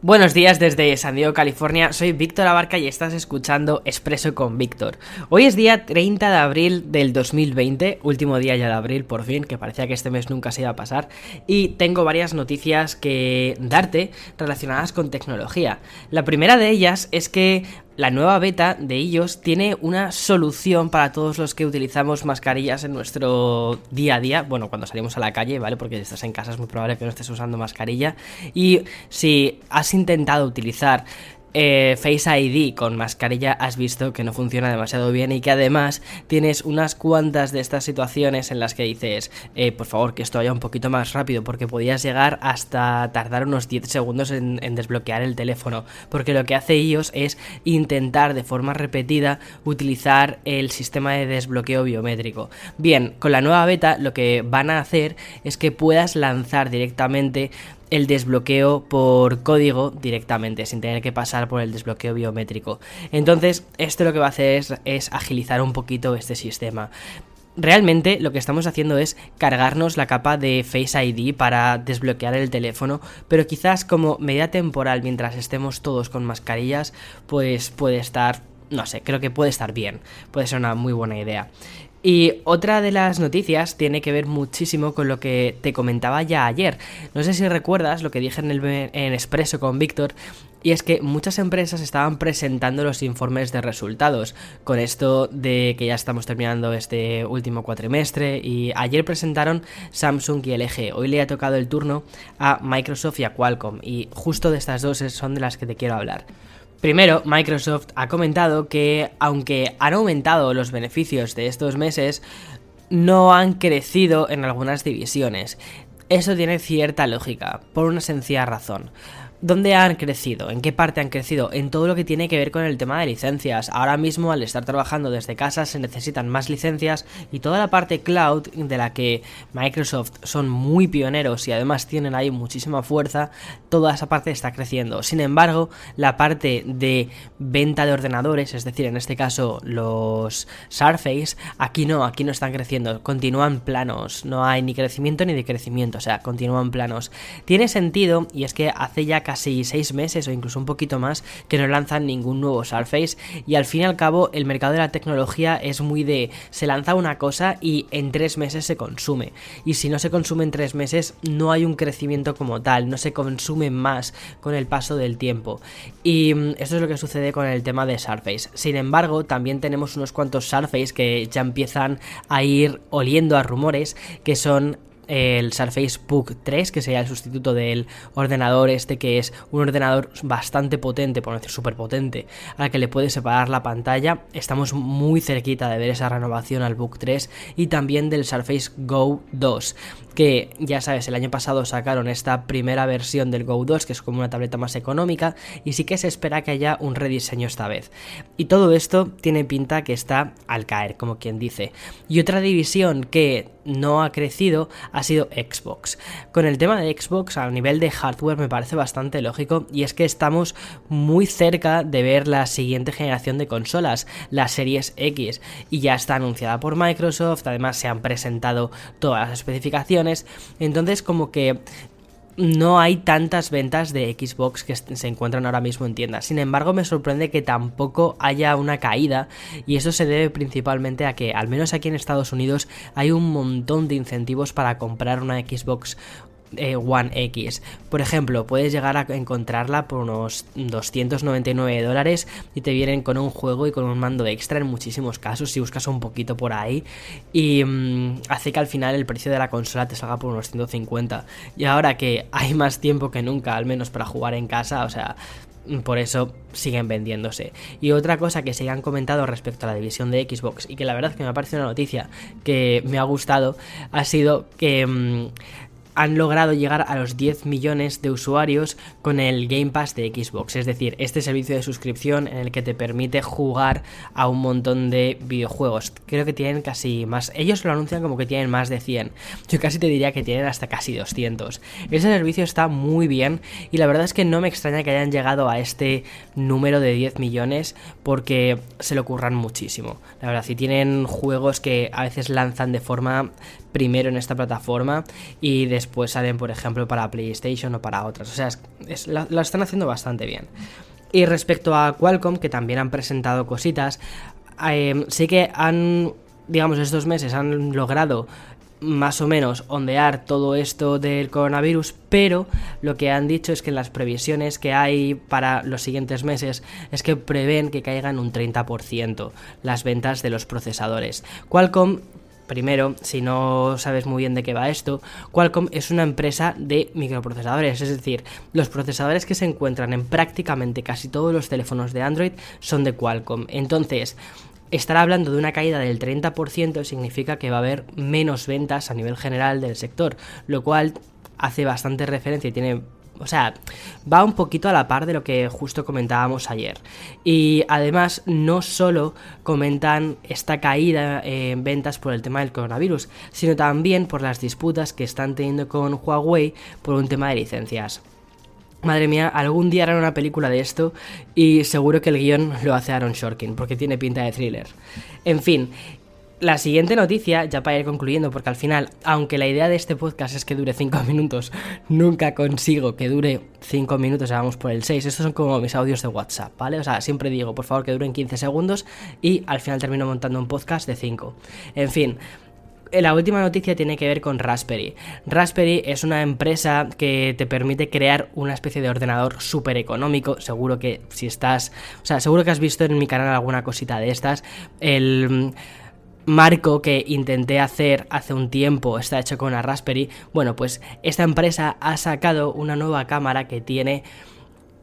Buenos días desde San Diego, California. Soy Víctor Abarca y estás escuchando Expreso con Víctor. Hoy es día 30 de abril del 2020, último día ya de abril por fin, que parecía que este mes nunca se iba a pasar, y tengo varias noticias que darte relacionadas con tecnología. La primera de ellas es que la nueva beta de ellos tiene una solución para todos los que utilizamos mascarillas en nuestro día a día. Bueno, cuando salimos a la calle, ¿vale? Porque si estás en casa es muy probable que no estés usando mascarilla. Y si has intentado utilizar eh, Face ID con mascarilla has visto que no funciona demasiado bien y que además tienes unas cuantas de estas situaciones en las que dices, eh, por favor, que esto vaya un poquito más rápido, porque podías llegar hasta tardar unos 10 segundos en, desbloquear el teléfono, porque lo que hace ellos es intentar de forma repetida utilizar el sistema de desbloqueo biométrico. Bien, con la nueva beta lo que van a hacer es que puedas lanzar directamente el desbloqueo por código directamente, sin tener que pasar por el desbloqueo biométrico. Entonces, esto lo que va a hacer es, agilizar un poquito este sistema. Realmente lo que estamos haciendo es cargarnos la capa de Face ID para desbloquear el teléfono, pero quizás como medida temporal mientras estemos todos con mascarillas, pues puede estar, no sé, creo que puede estar bien, puede ser una muy buena idea. Y otra de las noticias tiene que ver muchísimo con lo que te comentaba ya ayer. No sé si recuerdas lo que dije en el en Expreso con Víctor, y es que muchas empresas estaban presentando los informes de resultados. Con esto de que ya estamos terminando este último cuatrimestre. Y ayer presentaron Samsung y LG. Hoy le ha tocado el turno a Microsoft y a Qualcomm. Y justo de estas dos son de las que te quiero hablar. Primero, Microsoft ha comentado que aunque han aumentado los beneficios de estos meses, no han crecido en algunas divisiones. Eso tiene cierta lógica, por una sencilla razón. ¿Dónde han crecido? ¿En qué parte han crecido? En todo lo que tiene que ver con el tema de licencias. Ahora mismo, al estar trabajando desde casa, se necesitan más licencias y toda la parte cloud, de la que Microsoft son muy pioneros y además tienen ahí muchísima fuerza, toda esa parte está creciendo. Sin embargo, la parte de venta de ordenadores, es decir, en este caso los Surface, aquí no, aquí no están creciendo, continúan planos, no hay ni crecimiento ni decrecimiento, o sea, continúan planos. Tiene sentido y es que hace ya casi 6 meses o incluso un poquito más que no lanzan ningún nuevo Surface. Y al fin y al cabo el mercado de la tecnología es muy de se lanza una cosa y en 3 meses se consume. Y si no se consume en 3 meses no hay un crecimiento como tal, no se consume más con el paso del tiempo. Y mm, esto es lo que sucede con el tema de Surface. Sin embargo, también tenemos unos cuantos Surface que ya empiezan a ir oliendo a rumores que son el Surface Book 3, que sería el sustituto del ordenador este, que es un ordenador bastante potente, por no decir súper potente, al que le puede separar la pantalla. Estamos muy cerquita de ver esa renovación al Book 3 y también del Surface Go 2, que ya sabes, el año pasado sacaron esta primera versión del Go 2, que es como una tableta más económica, y sí que se espera que haya un rediseño esta vez. Y todo esto tiene pinta que está al caer, como quien dice. Y otra división que no ha crecido ha sido Xbox. Con el tema de Xbox a nivel de hardware me parece bastante lógico y es que estamos muy cerca de ver la siguiente generación de consolas, la Series X, y ya está anunciada por Microsoft, además se han presentado todas las especificaciones, entonces como que no hay tantas ventas de Xbox que se encuentran ahora mismo en tiendas. Sin embargo, me sorprende que tampoco haya una caída y eso se debe principalmente a que, al menos aquí en Estados Unidos, hay un montón de incentivos para comprar una Xbox eh, One X. Por ejemplo, puedes llegar a encontrarla por unos 299 dólares y te vienen con un juego y con un mando extra en muchísimos casos si buscas un poquito por ahí y mm, hace que al final el precio de la consola te salga por unos 150. Y ahora que hay más tiempo que nunca, al menos para jugar en casa, o sea, por eso siguen vendiéndose. Y otra cosa que se han comentado respecto a la división de Xbox y que la verdad que me ha parecido una noticia que me ha gustado ha sido que mm, han logrado llegar a los 10 millones de usuarios con el Game Pass de Xbox, es decir, este servicio de suscripción en el que te permite jugar a un montón de videojuegos. Creo que tienen casi más, ellos lo anuncian como que tienen más de 100, yo casi te diría que tienen hasta casi 200. Ese servicio está muy bien y la verdad es que no me extraña que hayan llegado a este número de 10 millones porque se lo ocurran muchísimo. La verdad, si tienen juegos que a veces lanzan de forma primero en esta plataforma y después salen, por ejemplo, para PlayStation o para otras. O sea, lo, están haciendo bastante bien. Y respecto a Qualcomm, que también han presentado cositas, eh, sí que han, digamos, estos meses han logrado más o menos ondear todo esto del coronavirus, pero lo que han dicho es que las previsiones que hay para los siguientes meses es que prevén que caigan un 30% las ventas de los procesadores. Qualcomm Primero, si no sabes muy bien de qué va esto, Qualcomm es una empresa de microprocesadores, es decir, los procesadores que se encuentran en prácticamente casi todos los teléfonos de Android son de Qualcomm. Entonces, estar hablando de una caída del 30% significa que va a haber menos ventas a nivel general del sector, lo cual hace bastante referencia y tiene o sea, va un poquito a la par de lo que justo comentábamos ayer. Y además, no solo comentan esta caída en ventas por el tema del coronavirus, sino también por las disputas que están teniendo con Huawei por un tema de licencias. Madre mía, algún día harán una película de esto y seguro que el guion lo hace Aaron Shorkin, porque tiene pinta de thriller. En fin, la siguiente noticia, ya para ir concluyendo, porque al final, aunque la idea de este podcast es que dure 5 minutos, nunca consigo que dure 5 minutos, vamos por el 6. Estos son como mis audios de WhatsApp, ¿vale? O sea, siempre digo, por favor, que duren 15 segundos y al final termino montando un podcast de 5. En fin, la última noticia tiene que ver con Raspberry. Raspberry es una empresa que te permite crear una especie de ordenador súper económico. Seguro que si estás. O sea, seguro que has visto en mi canal alguna cosita de estas. El marco que intenté hacer hace un tiempo está hecho con una Raspberry. Bueno, pues esta empresa ha sacado una nueva cámara que tiene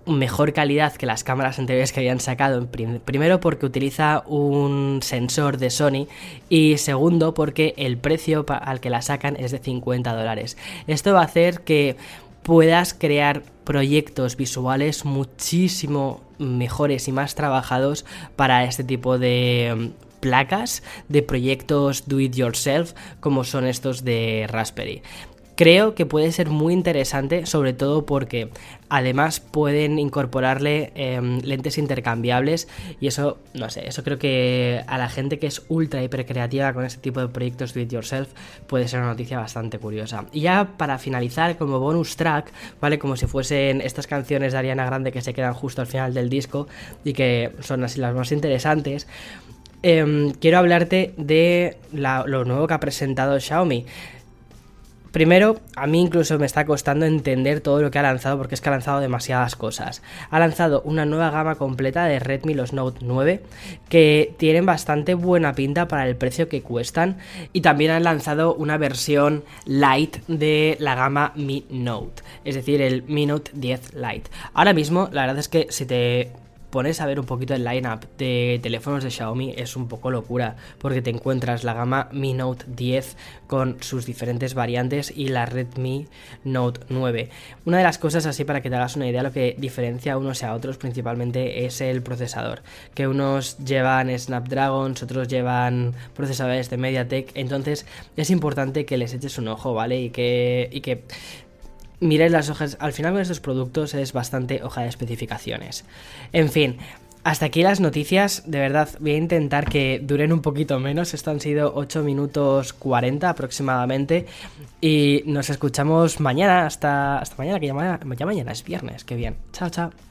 mejor calidad que las cámaras anteriores que habían sacado. Primero porque utiliza un sensor de Sony y segundo porque el precio al que la sacan es de 50 dólares. Esto va a hacer que puedas crear proyectos visuales muchísimo mejores y más trabajados para este tipo de placas de proyectos do it yourself como son estos de Raspberry. Creo que puede ser muy interesante, sobre todo porque además pueden incorporarle em, lentes intercambiables y eso, no sé, eso creo que a la gente que es ultra hiper creativa con este tipo de proyectos do it yourself puede ser una noticia bastante curiosa. Y ya para finalizar, como bonus track, ¿vale? Como si fuesen estas canciones de Ariana Grande que se quedan justo al final del disco y que son así las más interesantes. Em, quiero hablarte de lo nuevo que ha presentado Xiaomi. Primero, a mí incluso me está costando entender todo lo que ha lanzado porque es que ha lanzado demasiadas cosas. Ha lanzado una nueva gama completa de Redmi los Note 9 que tienen bastante buena pinta para el precio que cuestan y también han lanzado una versión light de la gama Mi Note, es decir, el Mi Note 10 Lite. Ahora mismo, la verdad es que si te pones a ver un poquito el lineup de teléfonos de Xiaomi es un poco locura, porque te encuentras la gama Mi Note 10 con sus diferentes variantes y la Redmi Note 9. Una de las cosas así para que te hagas una idea lo que diferencia unos a otros principalmente es el procesador, que unos llevan Snapdragon, otros llevan procesadores de MediaTek, entonces es importante que les eches un ojo, ¿vale? Y que, y que miréis las hojas. Al final con estos productos es bastante hoja de especificaciones. En fin, hasta aquí las noticias. De verdad, voy a intentar que duren un poquito menos. Esto han sido 8 minutos 40 aproximadamente. Y nos escuchamos mañana. Hasta, hasta mañana, que ya, ya mañana es viernes. Qué bien. Chao, chao.